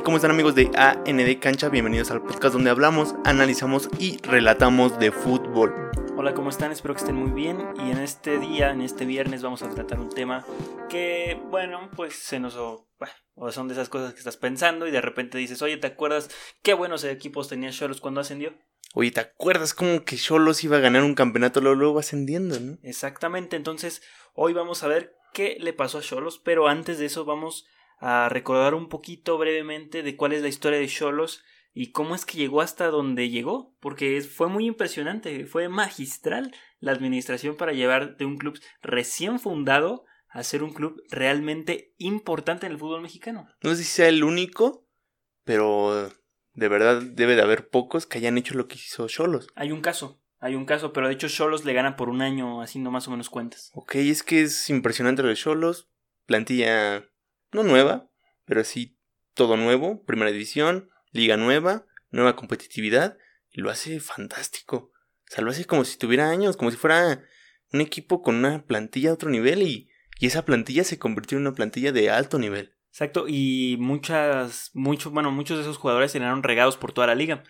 y cómo están amigos de AND Cancha? Bienvenidos al podcast donde hablamos, analizamos y relatamos de fútbol. Hola, ¿cómo están? Espero que estén muy bien y en este día, en este viernes vamos a tratar un tema que, bueno, pues se nos... O, son de esas cosas que estás pensando y de repente dices, oye, ¿te acuerdas qué buenos equipos tenía Cholos cuando ascendió? Oye, ¿te acuerdas como que Cholos iba a ganar un campeonato luego, luego ascendiendo, no? Exactamente, entonces hoy vamos a ver qué le pasó a Cholos, pero antes de eso vamos a recordar un poquito brevemente de cuál es la historia de Cholos y cómo es que llegó hasta donde llegó, porque fue muy impresionante, fue magistral la administración para llevar de un club recién fundado a ser un club realmente importante en el fútbol mexicano. No sé si sea el único, pero de verdad debe de haber pocos que hayan hecho lo que hizo Cholos. Hay un caso, hay un caso, pero de hecho Cholos le gana por un año haciendo más o menos cuentas. Ok, es que es impresionante lo de Cholos, plantilla no nueva, pero sí todo nuevo, primera división, liga nueva, nueva competitividad, y lo hace fantástico. O sea, lo hace como si tuviera años, como si fuera un equipo con una plantilla de otro nivel y, y esa plantilla se convirtió en una plantilla de alto nivel. Exacto, y muchas, muchos, bueno, muchos de esos jugadores terminaron regados por toda la liga.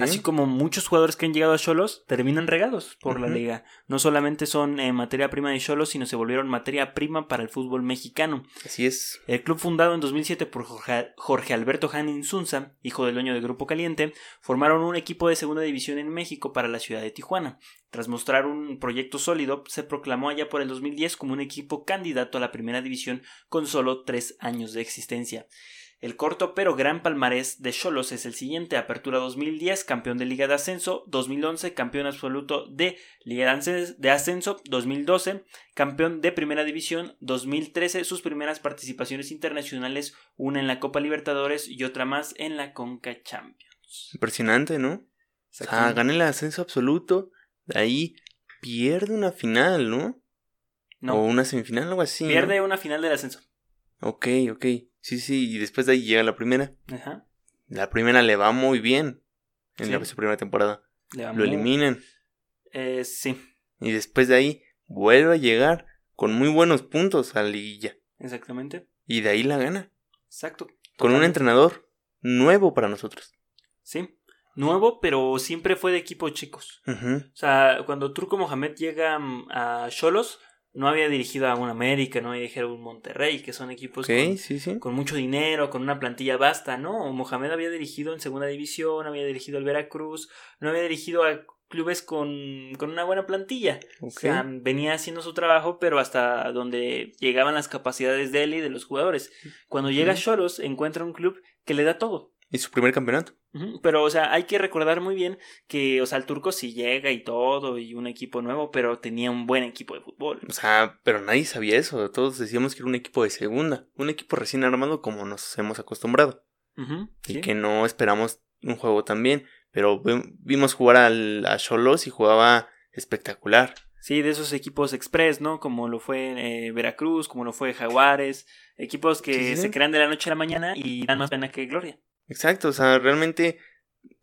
Así como muchos jugadores que han llegado a Cholos terminan regados por la liga. No solamente son eh, materia prima de Cholos, sino se volvieron materia prima para el fútbol mexicano. Así es. El club fundado en 2007 por Jorge, Alberto Hanin Zunza, hijo del dueño del Grupo Caliente, formaron un equipo de segunda división en México para la ciudad de Tijuana. Tras mostrar un proyecto sólido, se proclamó allá por el 2010 como un equipo candidato a la primera división con solo tres años de existencia. El corto pero gran palmarés de Cholos es el siguiente: Apertura 2010, campeón de Liga de Ascenso, 2011, campeón absoluto de Liga de Ascenso, 2012, campeón de Primera División, 2013, sus primeras participaciones internacionales, una en la Copa Libertadores y otra más en la Conca Champions. Impresionante, ¿no? O sea, gana el ascenso absoluto, ahí pierde una final, ¿no? No. O una semifinal, algo así. Pierde una final del ascenso. Ok, ok. Sí, sí, y después de ahí llega la primera. Ajá. La primera le va muy bien en la primera temporada. Lo eliminan. Eh, sí. Y después de ahí vuelve a llegar con muy buenos puntos a la liguilla. Exactamente. Y de ahí la gana. Exacto. Con un entrenador nuevo para nosotros. Sí nuevo, pero siempre fue de equipos chicos. O sea, cuando Turco Mohamed llega mm, a Cholos, no había dirigido a un América, no había dirigido a un Monterrey, que son equipos con, mucho dinero, con una plantilla vasta, ¿no? Mohamed había dirigido en segunda división, había dirigido al Veracruz, no había dirigido a clubes con, una buena plantilla. O sea, venía haciendo su trabajo, pero hasta donde llegaban las capacidades de él y de los jugadores. Cuando llega a Cholos, encuentra un club que le da todo. Y su primer campeonato. Pero, o sea, hay que recordar muy bien que, o sea, el turco sí llega y todo, y un equipo nuevo, pero tenía un buen equipo de fútbol. O sea, pero nadie sabía eso. Todos decíamos que era un equipo de segunda. Un equipo recién armado como nos hemos acostumbrado. y que no esperamos un juego tan bien. Pero vimos jugar al, a Cholos y jugaba espectacular. Sí, de esos equipos express, ¿no? Como lo fue eh, Veracruz, como lo fue Jaguares. Equipos que se crean de la noche a la mañana y dan más pena que gloria. Exacto, o sea, realmente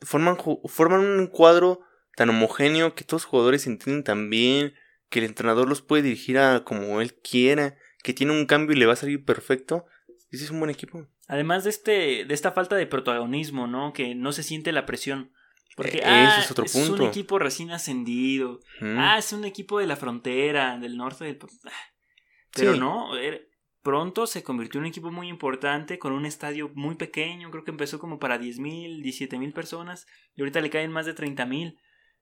forman, forman un cuadro tan homogéneo que todos los jugadores entienden tan bien, que el entrenador los puede dirigir a como él quiera, que tiene un cambio y le va a salir perfecto. Ese es un buen equipo. Además de este, de esta falta de protagonismo, ¿no? Que no se siente la presión. Porque e, ah, es otro punto. Es un equipo recién ascendido. Ah, es un equipo de la frontera, del norte del. Ah, pero no, er, pronto se convirtió en un equipo muy importante con un estadio muy pequeño, creo que empezó como para 10.000, 17.000 personas y ahorita le caen más de 30.000.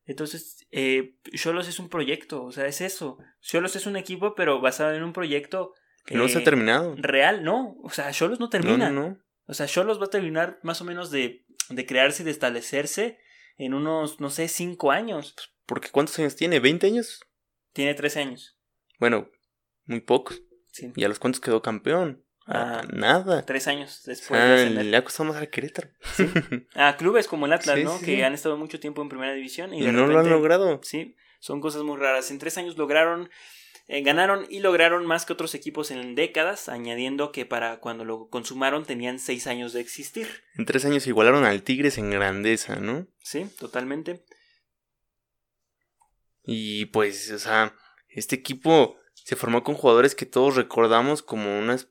Entonces, eh, Cholos es un proyecto, o sea, es eso. Cholos es un equipo, pero basado en un proyecto que no se ha eh, terminado. Real, no. O sea, Cholos no termina. No, no, O sea, Cholos va a terminar más o menos de, de crearse y de establecerse en unos, no sé, 5 años. Porque ¿cuántos años tiene? ¿20 años? Tiene 13 años. Bueno, muy pocos. ¿Y a los cuantos quedó campeón? Ah, nada. Tres años después ah, de Le ha costado más al Querétaro. A clubes como el Atlas, ¿no? que han estado mucho tiempo en primera división. Y, no lo han logrado. Sí, son cosas muy raras. En tres años lograron, eh, ganaron y lograron más que otros equipos en décadas, añadiendo que para cuando lo consumaron tenían seis años de existir. En tres años igualaron al Tigres en grandeza, ¿no? Sí, totalmente. Y pues, o sea, este equipo se formó con jugadores que todos recordamos como unas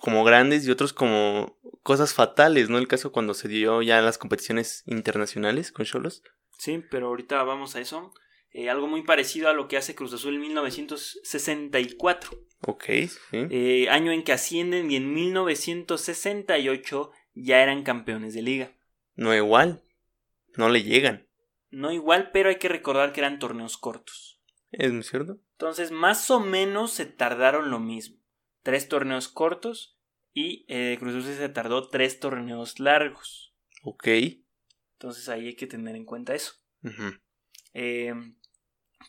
como grandes y otros como cosas fatales, ¿no? El caso cuando se dio ya las competiciones internacionales con Cholos. Sí, pero ahorita vamos a eso. Eh, algo muy parecido a lo que hace Cruz Azul en 1964. Ok, sí. Eh, año en que ascienden y en 1968 ya eran campeones de liga. No igual. No le llegan. No igual, pero hay que recordar que eran torneos cortos. ¿Es cierto? Entonces, más o menos se tardaron lo mismo. Tres torneos cortos y eh, Cruz Azul se tardó tres torneos largos. Ok. Entonces ahí hay que tener en cuenta eso. eh,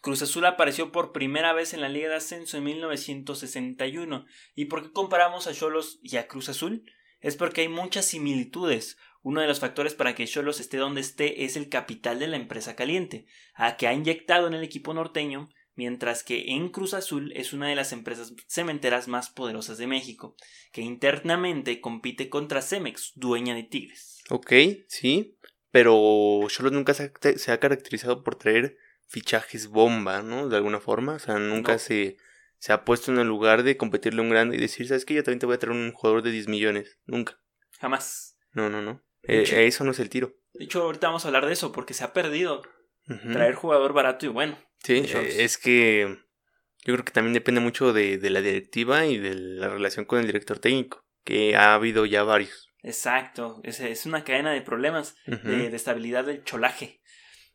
Cruz Azul apareció por primera vez en la Liga de Ascenso en 1961. ¿Y por qué comparamos a Cholos y a Cruz Azul? Es porque hay muchas similitudes. Uno de los factores para que Cholos esté donde esté es el capital de la empresa caliente, a que ha inyectado en el equipo norteño, mientras que en Cruz Azul es una de las empresas cementeras más poderosas de México, que internamente compite contra Cemex, dueña de Tigres. Ok, sí, pero Cholos nunca se ha, se ha caracterizado por traer fichajes bomba, ¿no? De alguna forma. O sea, nunca No. se, se ha puesto en el lugar de competirle a un grande y decir, ¿sabes qué? Yo también te voy a traer un jugador de 10 millones. Nunca. Jamás. No, no, no. Eh, hecho- eso no es el tiro. De hecho, ahorita vamos a hablar de eso, porque se ha perdido traer jugador barato y bueno. Sí, eh, es que yo creo que también depende mucho de, de la directiva y de la relación con el director técnico, que ha habido ya varios. Exacto, es, es una cadena de problemas de, de estabilidad del cholaje.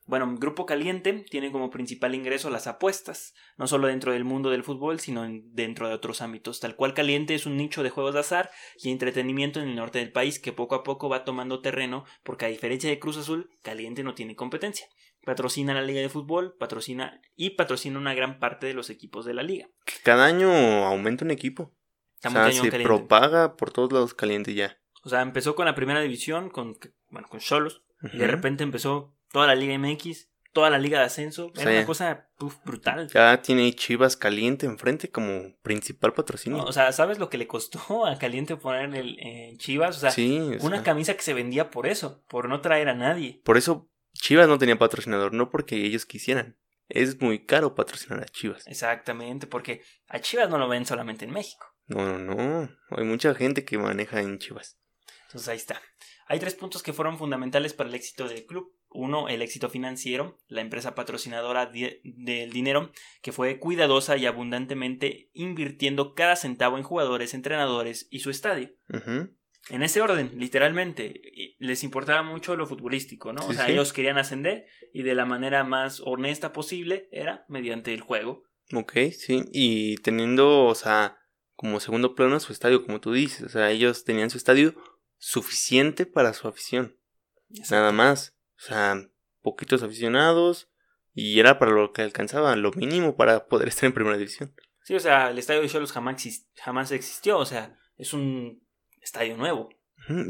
Bueno, Grupo Caliente tiene como principal ingreso las apuestas, no solo dentro del mundo del fútbol, sino en- dentro de otros ámbitos. Tal cual Caliente es un nicho de juegos de azar y entretenimiento en el norte del país que poco a poco va tomando terreno porque a diferencia de Cruz Azul, Caliente no tiene competencia. Patrocina la liga de fútbol, patrocina y patrocina una gran parte de los equipos de la liga. Cada año aumenta un equipo. Está o sea, se Caliente. propaga por todos lados caliente ya. O sea, empezó con la primera división, con, bueno, con Cholos, y de repente empezó toda la Liga MX, toda la Liga de Ascenso. Era Sí. una cosa uf, brutal. Ya tiene Chivas caliente enfrente como principal patrocinio. O sea, ¿sabes lo que le costó a Caliente poner el eh, Chivas? O sea, sí, o una sea, camisa que se vendía por eso, por no traer a nadie. por eso Chivas no tenía patrocinador, no porque ellos quisieran. Es muy caro patrocinar a Chivas. Exactamente, porque a Chivas no lo ven solamente en México. No, no, no. Hay mucha gente que maneja en Chivas. Entonces ahí está. Hay tres puntos que fueron fundamentales para el éxito del club. Uno, el éxito financiero, la empresa patrocinadora del dinero, que fue cuidadosa y abundantemente invirtiendo cada centavo en jugadores, entrenadores y su estadio. En ese orden, literalmente, les importaba mucho lo futbolístico, ¿no? o sea, sí. ellos querían ascender y de la manera más honesta posible era mediante el juego. Ok, sí. Y teniendo, o sea, como segundo plano su estadio, como tú dices. O sea, ellos tenían su estadio suficiente para su afición. Nada más. O sea, poquitos aficionados. Y era para lo que alcanzaba, lo mínimo para poder estar en primera división. Sí, o sea, el estadio de Cholos jamás, jamás existió, o sea, es un estadio nuevo.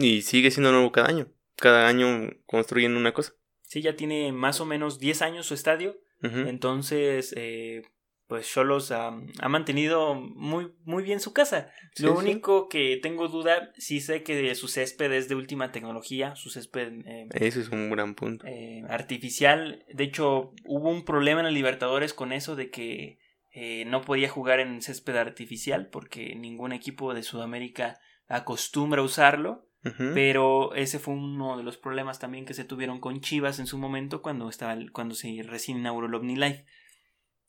Y sigue siendo nuevo cada año. Cada año construyen una cosa. Sí, ya tiene más o menos 10 años su estadio. Entonces, eh, pues Cholos ha, ha mantenido muy, muy bien su casa. Sí, Lo sí. único que tengo duda, sí sé que su césped es de última tecnología, su césped eh, Ese es un gran punto. eh, artificial. De hecho, hubo un problema en el Libertadores con eso de que eh, no podía jugar en césped artificial porque ningún equipo de Sudamérica acostumbra usarlo. Ujú. Pero ese fue uno de los problemas también que se tuvieron con Chivas en su momento cuando estaba el- cuando se recién inauguró el OmniLife.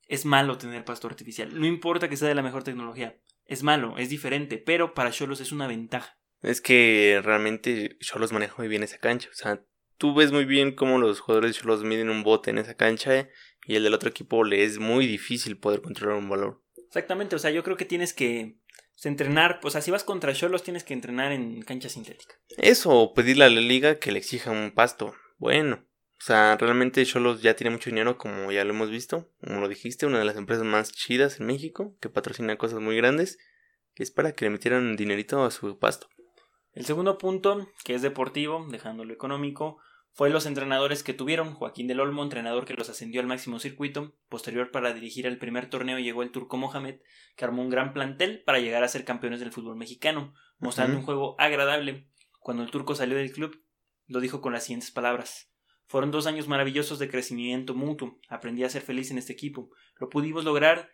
Es malo tener pasto artificial. No importa que sea de la mejor tecnología. Es malo, es diferente, pero para Cholos es una ventaja. Es que realmente Cholos maneja muy bien esa cancha. O sea, tú ves muy bien cómo los jugadores de Cholos miden un bote en esa cancha eh, y el del otro equipo le es muy difícil poder controlar un valor. Exactamente, o sea, yo creo que tienes que pues, entrenar, o sea, si vas contra Cholos tienes que entrenar en cancha sintética. Eso, o pedirle a la liga que le exija un pasto. Bueno, o sea, realmente Cholos ya tiene mucho dinero, como ya lo hemos visto. Como lo dijiste, una de las empresas más chidas en México, que patrocina cosas muy grandes, que es para que le metieran dinerito a su pasto. El segundo punto, que es deportivo, dejando lo económico, fue los entrenadores que tuvieron. Joaquín del Olmo, entrenador que los ascendió al máximo circuito. Posterior para dirigir el primer torneo llegó el turco Mohamed, que armó un gran plantel para llegar a ser campeones del fútbol mexicano, mostrando un juego agradable. Cuando el turco salió del club, lo dijo con las siguientes palabras. Fueron dos años maravillosos de crecimiento mutuo. Aprendí a ser feliz en este equipo. Lo pudimos lograr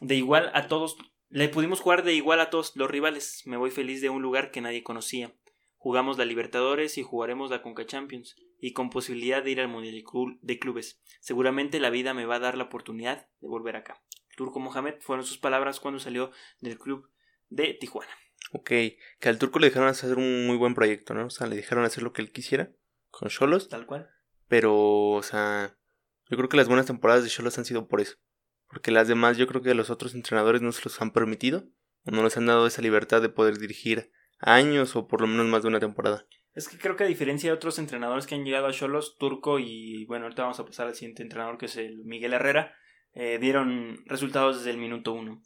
de igual a todos Le pudimos jugar de igual a todos los rivales. Me voy feliz de un lugar que nadie conocía. Jugamos la Libertadores y jugaremos la Conca Champions, y con posibilidad de ir al Mundial de Clubes. Seguramente la vida me va a dar la oportunidad de volver acá. Turco Mohamed fueron sus palabras cuando salió del club de Tijuana. Ok, que al turco le dejaron hacer un muy buen proyecto, ¿no? O sea, le dejaron hacer lo que él quisiera con Cholos. Tal cual. Pero, o sea, yo creo que las buenas temporadas de Cholos han sido por eso. Porque las demás yo creo que los otros entrenadores no se los han permitido o no les han dado esa libertad de poder dirigir años o por lo menos más de una temporada. Es que creo que a diferencia de otros entrenadores que han llegado a Cholos, Turco y bueno, ahorita vamos a pasar al siguiente entrenador que es el Miguel Herrera, eh, dieron resultados desde el minuto uno.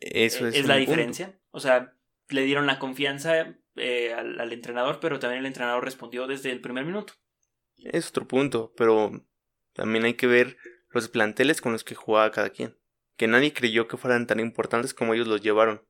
Eso es, la diferencia. O sea, le dieron la confianza eh, al, entrenador, pero también el entrenador respondió desde el primer minuto. Es otro punto, pero también hay que ver los planteles con los que jugaba cada quien. Que nadie creyó que fueran tan importantes como ellos los llevaron.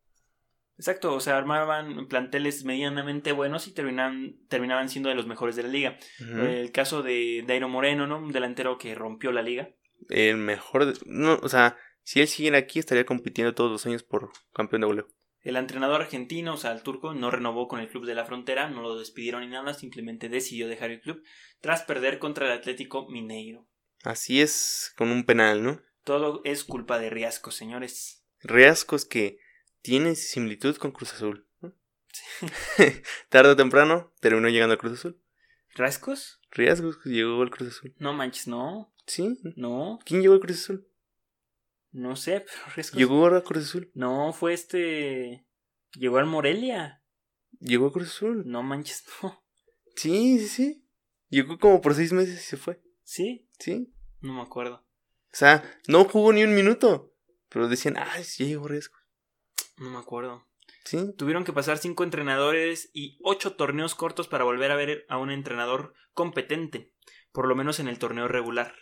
Exacto, o sea, armaban planteles medianamente buenos y terminaban, terminaban siendo de los mejores de la liga. El caso de Dairo Moreno, ¿no? Un delantero que rompió la liga. El mejor, no, o sea, si él siguiera aquí estaría compitiendo todos los años por campeón de goleo. El entrenador argentino, o sea, el turco, no renovó con el club de la frontera, no lo despidieron ni nada, simplemente decidió dejar el club tras perder contra el Atlético Mineiro. Así es, con un penal, ¿no? Todo es culpa de Riascos, señores. Riascos que tiene similitud con Cruz Azul. Tarde o temprano terminó llegando a Cruz Azul. ¿Rascos? Riascos llegó al Cruz Azul. No manches, no. Sí. No. ¿Quién llegó al Cruz Azul? No sé, pero Riascos. ¿Llegó a Cruz Azul? No, fue este. Llegó al Morelia. ¿Llegó a Cruz Azul? No manches, no. Sí, sí, sí. Llegó como por seis meses y se fue. ¿Sí? Sí. No me acuerdo. O sea, no jugó ni un minuto. Pero decían, ah, sí llegó Riascos. No me acuerdo. Sí. Tuvieron que pasar cinco entrenadores y ocho torneos cortos para volver a ver a un entrenador competente, por lo menos en el torneo regular.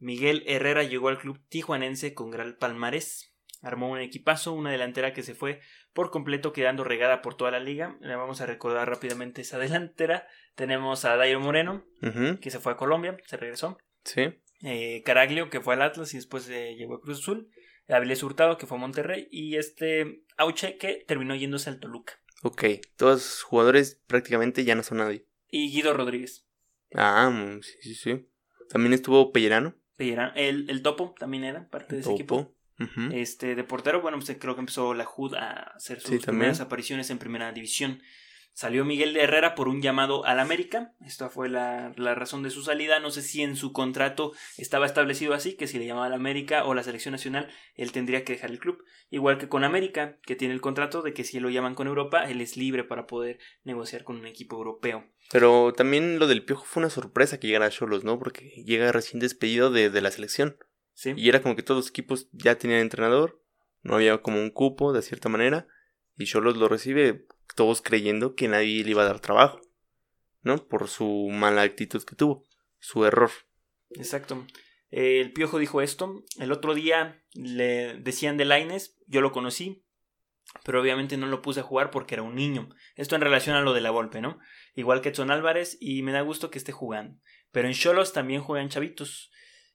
Miguel Herrera llegó al club tijuanense con gran palmarés. Armó un equipazo, una delantera que se fue por completo quedando regada por toda la liga. Le vamos a recordar rápidamente esa delantera. Tenemos a Dairo Moreno, que se fue a Colombia, se regresó. Sí. Eh, Caraglio, que fue al Atlas y después eh, llegó a Cruz Azul. Avilés Hurtado, que fue a Monterrey, y este Auche, que terminó yéndose al Toluca. Ok, todos los jugadores prácticamente ya no son nadie. Y Guido Rodríguez. Ah, mm, sí, sí, sí. También estuvo Pellerano. Pellerano, el, el Topo también era parte de ese equipo. Este, de portero, bueno, pues creo que empezó la HUD a hacer sus primeras apariciones en primera división. Salió Miguel de Herrera por un llamado al América. Esta fue la, razón de su salida. No sé si en su contrato estaba establecido así, que si le llamaba al América o la selección nacional, él tendría que dejar el club. Igual que con América, que tiene el contrato de que si lo llaman con Europa, él es libre para poder negociar con un equipo europeo. Pero también lo del Piojo fue una sorpresa que llegara a Cholos, ¿no? Porque llega recién despedido de, de la selección. Sí. Y era como que todos los equipos ya tenían entrenador, no había como un cupo de cierta manera, y Cholos lo recibe todos creyendo que nadie le iba a dar trabajo, ¿no? Por su mala actitud que tuvo, su error. Exacto. el Piojo dijo esto. El otro día le decían de Laines, yo lo conocí, pero obviamente no lo puse a jugar porque era un niño. Esto en relación a lo de la Volpe, ¿no? Igual que Edson Álvarez, y me da gusto que esté jugando. Pero en Cholos también juegan chavitos.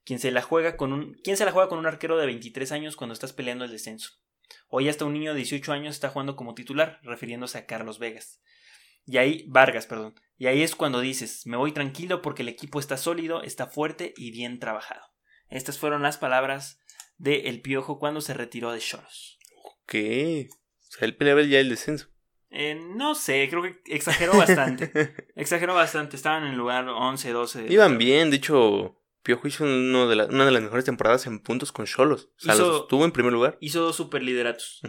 Se la juega con un, ¿Quién se la juega con un arquero de 23 años cuando estás peleando el descenso? Hoy hasta un niño de 18 años está jugando como titular, refiriéndose a Carlos Vegas. Y ahí, Vargas, perdón. Y ahí es cuando dices, me voy tranquilo porque el equipo está sólido, está fuerte y bien trabajado. Estas fueron las palabras de El Piojo cuando se retiró de Choros. Ok. O sea, él peleaba ya el descenso. Eh, no sé, creo que exageró bastante. exageró bastante. Estaban en el lugar 11, 12. Iban bien, de hecho, Piojo hizo uno de una de las mejores temporadas en puntos con Cholos. O sea, estuvo en primer lugar. Hizo dos superlideratos.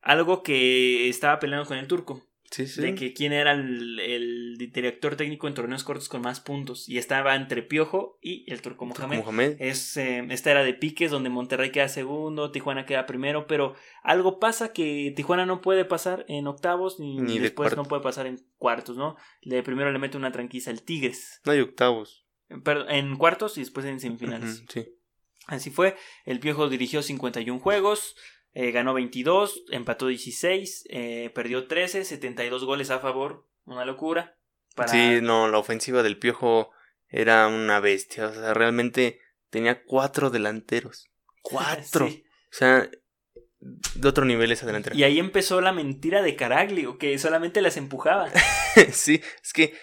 Algo que estaba peleando con el turco. Sí, sí. De que quién era el, director técnico en torneos cortos con más puntos. Y estaba entre Piojo y el turco Mohamed. Es, eh, esta era de piques, donde Monterrey queda segundo, Tijuana queda primero. Pero algo pasa que Tijuana no puede pasar en octavos, ni, después no puede pasar en cuartos, ¿no? Le, primero le mete una tranquiza el Tigres. No hay octavos en cuartos y después en semifinales. sí. Así fue. El Piojo dirigió 51 juegos, eh, ganó 22, empató 16, eh, perdió 13, 72 goles a favor. Una locura. Sí, no, la ofensiva del Piojo era una bestia. O sea, realmente tenía cuatro delanteros. Cuatro. O sea, de otro nivel esa delantera. Y ahí empezó la mentira de Caraglio, que solamente las empujaba. sí, es que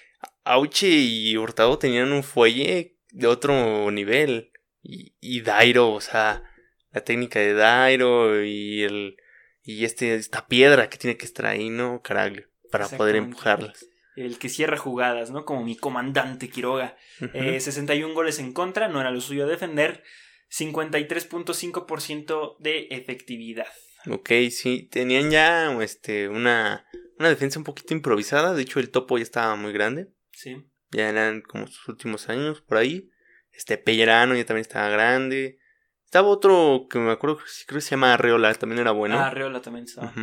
Auche y Hurtado tenían un fuelle de otro nivel. Y, y Dairo, o sea, la técnica de Dairo y el y este esta piedra que tiene que estar ahí, ¿no? Caraglio, para poder empujarlas. El que cierra jugadas, ¿no? Como mi comandante Quiroga. 61 eh, goles en contra, no era lo suyo defender. 53.5% de efectividad. Ok, sí, tenían ya este, una, una defensa un poquito improvisada. De hecho, el topo ya estaba muy grande. Sí. Ya eran como sus últimos años por ahí. Este Pellerano ya también estaba grande. Estaba otro que me acuerdo, creo que se llama Arreola, también era bueno. Ah, Arreola también estaba.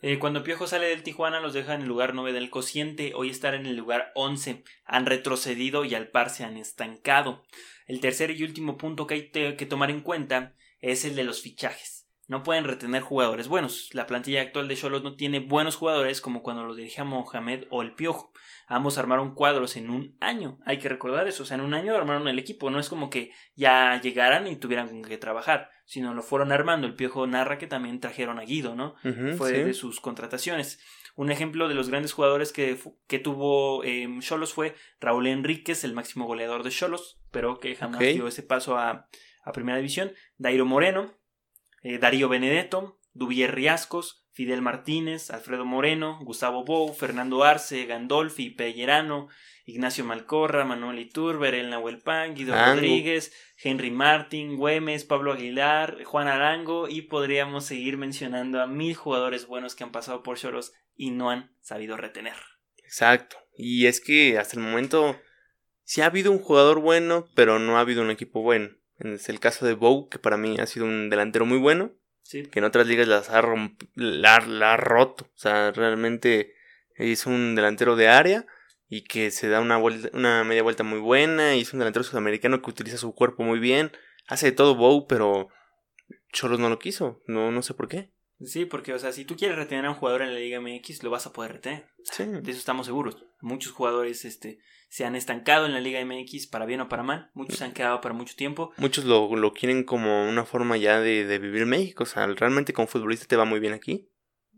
Eh, cuando Piojo sale del Tijuana los deja en el lugar 9 del cociente, hoy están en el lugar 11. Han retrocedido y al par se han estancado. El tercer y último punto que hay que tomar en cuenta es el de los fichajes. No pueden retener jugadores buenos. La plantilla actual de Cholos no tiene buenos jugadores como cuando los dirigía Mohamed o el Piojo. Ambos armaron cuadros en un año. Hay que recordar eso. O sea, en un año armaron el equipo. No es como que ya llegaran y tuvieran con qué trabajar, sino lo fueron armando. El Piojo narra que también trajeron a Guido, ¿no? Fue de sus contrataciones. Un ejemplo de los grandes jugadores que, que tuvo Cholos em, fue Raúl Enríquez, el máximo goleador de Cholos, pero que jamás dio ese paso a, a Primera División. Dairo Moreno, eh, Darío Benedetto, Duvier Riascos, Fidel Martínez, Alfredo Moreno, Gustavo Bou, Fernando Arce, Gandolfi, Pellerano, Ignacio Malcorra, Manuel Iturber, El Nahuel Guido Rodríguez, Henry Martín, Güemes, Pablo Aguilar, Juan Arango y podríamos seguir mencionando a mil jugadores buenos que han pasado por Choros y no han sabido retener. Exacto. Y es que hasta el momento sí ha habido un jugador bueno, pero no ha habido un equipo bueno. Es el caso de Bou, que para mí ha sido un delantero muy bueno que en otras ligas las ha, la, ha roto. O sea, realmente es un delantero de área y que se da una, vuelta, una media vuelta muy buena. Y es un delantero sudamericano que utiliza su cuerpo muy bien. Hace de todo Bow, pero Cholos no lo quiso. No, no sé por qué. Sí, porque, o sea, si tú quieres retener a un jugador en la Liga MX, lo vas a poder retener. Sí. De eso estamos seguros. Muchos jugadores este, se han estancado en la Liga MX para bien o para mal. Muchos se han quedado para mucho tiempo. Muchos lo, lo quieren como una forma ya de, de, vivir México. O sea, realmente como futbolista te va muy bien aquí.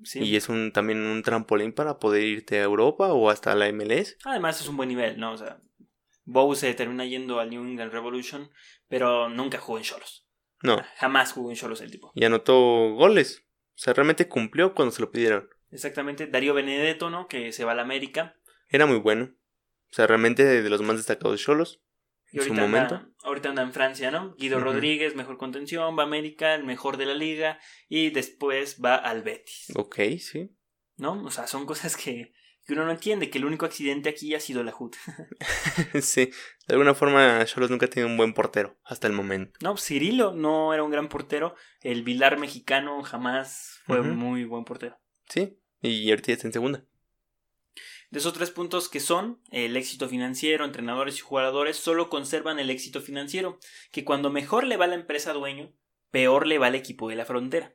Sí. Y es un, también un trampolín para poder irte a Europa o hasta la MLS. Además es un buen nivel, ¿no? O sea, Bow se termina yendo al New England Revolution, pero nunca jugó en Cholos. No. Jamás jugó en Cholos el tipo. Y anotó goles. O sea, realmente cumplió cuando se lo pidieron. Exactamente. Darío Benedetto, ¿no? Que se va a la América. Era muy bueno. O sea, realmente de los más destacados de Cholos. En su momento. ahorita anda en Francia, ¿no? Guido Rodríguez, mejor contención, va a América, el mejor de la liga. Y después va al Betis. Ok, sí. ¿No? O sea, son cosas que, que uno no entiende, que el único accidente aquí ha sido la HUD. sí, de alguna forma Cholos nunca ha tenido un buen portero hasta el momento. No, Cirilo no era un gran portero, el Vilar mexicano jamás fue muy buen portero. Sí, y ahorita está en segunda. De esos tres puntos que son el éxito financiero, entrenadores y jugadores, solo conservan el éxito financiero, que cuando mejor le va la empresa dueño, peor le va al equipo de la frontera.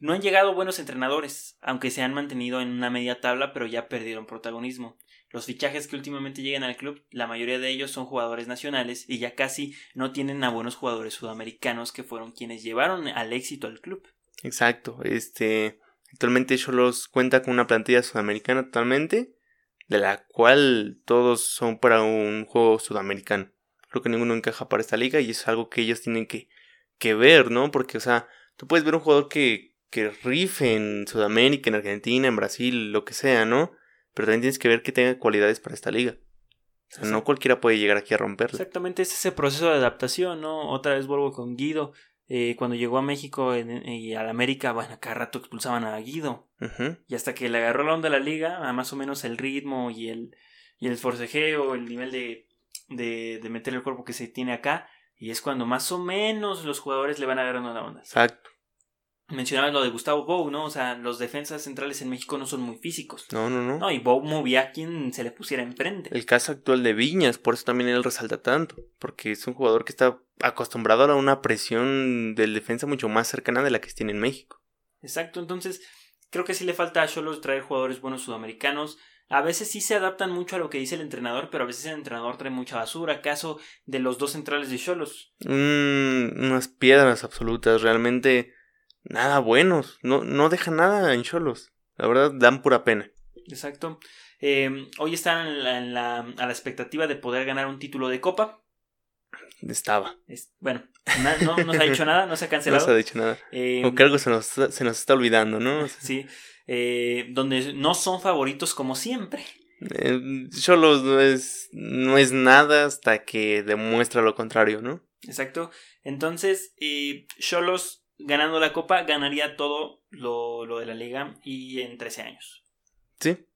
No han llegado buenos entrenadores, aunque se han mantenido en una media tabla, pero ya perdieron protagonismo. Los fichajes que últimamente llegan al club, la mayoría de ellos son jugadores nacionales y ya casi no tienen a buenos jugadores sudamericanos que fueron quienes llevaron al éxito al club. Exacto, este actualmente los cuenta con una plantilla sudamericana totalmente, de la cual todos son para un juego sudamericano. Creo que ninguno encaja para esta liga y es algo que ellos tienen que, que ver, ¿no? Porque, o sea, tú puedes ver un jugador que, que rife en Sudamérica, en Argentina, en Brasil, lo que sea, ¿no? Pero también tienes que ver que tenga cualidades para esta liga. O sea, no cualquiera puede llegar aquí a romperla. Exactamente, es ese proceso de adaptación, ¿no? Otra vez vuelvo con Guido. Eh, cuando llegó a México y a la América, bueno, cada rato expulsaban a Guido. Y hasta que le agarró la onda a la liga, a más o menos el ritmo y el, y el forcejeo, el nivel de, de, de meter el cuerpo que se tiene acá, y es cuando más o menos los jugadores le van agarrando la onda. Exacto. Mencionabas lo de Gustavo Bou, ¿no? O sea, los defensas centrales en México no son muy físicos. No, no, no. No, y Bou movía a quien se le pusiera enfrente. El caso actual de Viñas, por eso también él resalta tanto. Porque es un jugador que está acostumbrado a una presión del defensa mucho más cercana de la que tiene en México. Exacto, entonces creo que sí le falta a Cholos traer jugadores buenos sudamericanos. A veces sí se adaptan mucho a lo que dice el entrenador, pero a veces el entrenador trae mucha basura. Caso de los dos centrales de Cholos. Mm, unas piedras absolutas, realmente nada buenos. No, no dejan nada en Cholos. La verdad, dan pura pena. Exacto. Eh, hoy están en la- en la- a la expectativa de poder ganar un título de Copa. Estaba. Es- bueno, na- no nos ha dicho nada, no se ha No cancelado. se ha dicho nada. Eh, Como que algo se nos, se nos está olvidando, ¿no? O sea, Sí, eh, donde no son favoritos como siempre. eh, Cholos no es, no es nada hasta que demuestra lo contrario, ¿no? Exacto. Entonces, eh, Cholos ganando la copa ganaría todo lo, lo de la liga y en 13 años. Sí.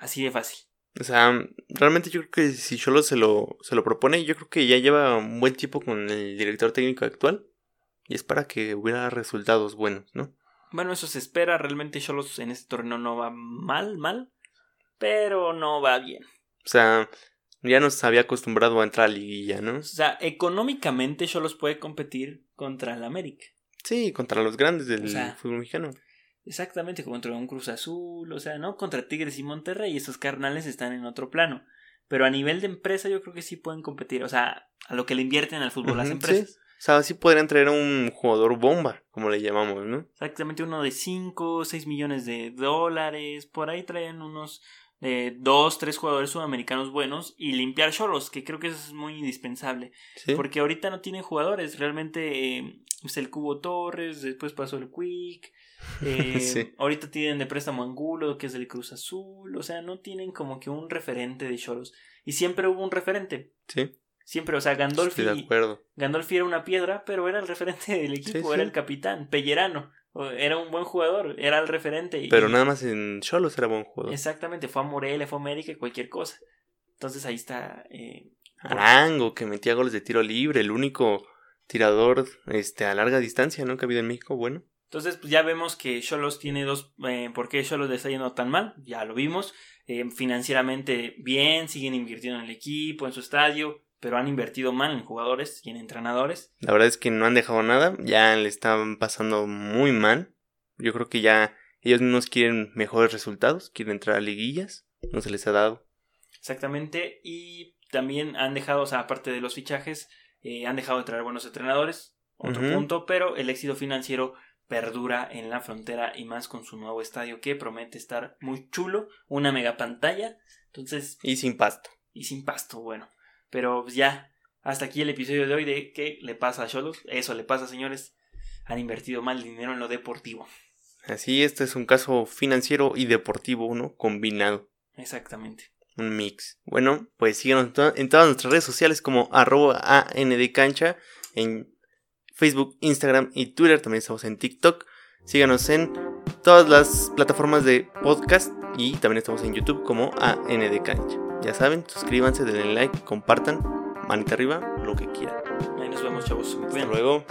Así de fácil. O sea, realmente yo creo que si Cholos se lo, se lo propone, yo creo que ya lleva un buen tiempo con el director técnico actual. Y es para que hubiera resultados buenos, ¿no? Bueno, eso se espera. Realmente Cholos en este torneo no va mal, mal. Pero no va bien. O sea, ya nos había acostumbrado a entrar a liguilla, ¿no? O sea, económicamente Cholos puede competir contra el América. Sí, contra los grandes del O sea, fútbol mexicano. Exactamente, contra un Cruz Azul, o sea, ¿no? Contra Tigres y Monterrey, esos carnales están en otro plano. Pero a nivel de empresa yo creo que sí pueden competir, o sea, a lo que le invierten al fútbol las empresas. sí. O sea, sí podrían traer a un jugador bomba, como le llamamos, ¿no? Exactamente uno de 5, 6 millones de dólares, por ahí traen unos eh, dos, tres jugadores sudamericanos buenos y limpiar cholos, que creo que eso es muy indispensable. Sí. Porque ahorita no tienen jugadores, realmente eh, es el Cubo Torres, después pasó el Quick, eh, Sí. ahorita tienen de préstamo Angulo, que es del Cruz Azul, o sea, no tienen como que un referente de cholos. Y siempre hubo un referente, Sí, siempre, o sea, Gandolfi, estoy de acuerdo. Gandolfi era una piedra, pero era el referente del equipo, Sí, era el capitán, Pellerano, era un buen jugador, era el referente. y- Pero nada más en Cholos era buen jugador. Exactamente, fue a Morelia, fue a América, cualquier cosa. Entonces ahí está. eh, Arango, que metía goles de tiro libre, el único tirador este, a larga distancia, ¿no? Que ha habido en México, bueno. Entonces, pues ya vemos que Cholos tiene dos. Eh, ¿Por qué Cholos le está yendo tan mal? Ya lo vimos. Eh, financieramente bien, siguen invirtiendo en el equipo, en su estadio, pero han invertido mal en jugadores y en entrenadores. La verdad es que no han dejado nada, ya le están pasando muy mal. Yo creo que ya ellos mismos quieren mejores resultados, quieren entrar a liguillas, no se les ha dado. Exactamente. Y también han dejado, o sea, aparte de los fichajes, eh, han dejado de traer buenos entrenadores. Otro punto, pero el éxito financiero perdura en la frontera y más con su nuevo estadio que promete estar muy chulo, una mega pantalla. Entonces, Y sin pasto. y sin pasto, bueno. Pero pues, ya, hasta aquí el episodio de hoy de qué le pasa a Cholos. Eso le pasa, señores. Han invertido mal dinero en lo deportivo. Así, este es un caso financiero y deportivo, ¿no? Combinado. Exactamente. Un mix. Bueno, pues síganos en, to- en todas nuestras redes sociales como arroba ANDcancha, en Facebook, Instagram y Twitter. También estamos en TikTok. Síganos en todas las plataformas de podcast y también estamos en YouTube como ANDcancha. Ya saben, suscríbanse, denle like, compartan, manita arriba, lo que quieran. Ahí nos vemos, chavos. Hasta luego.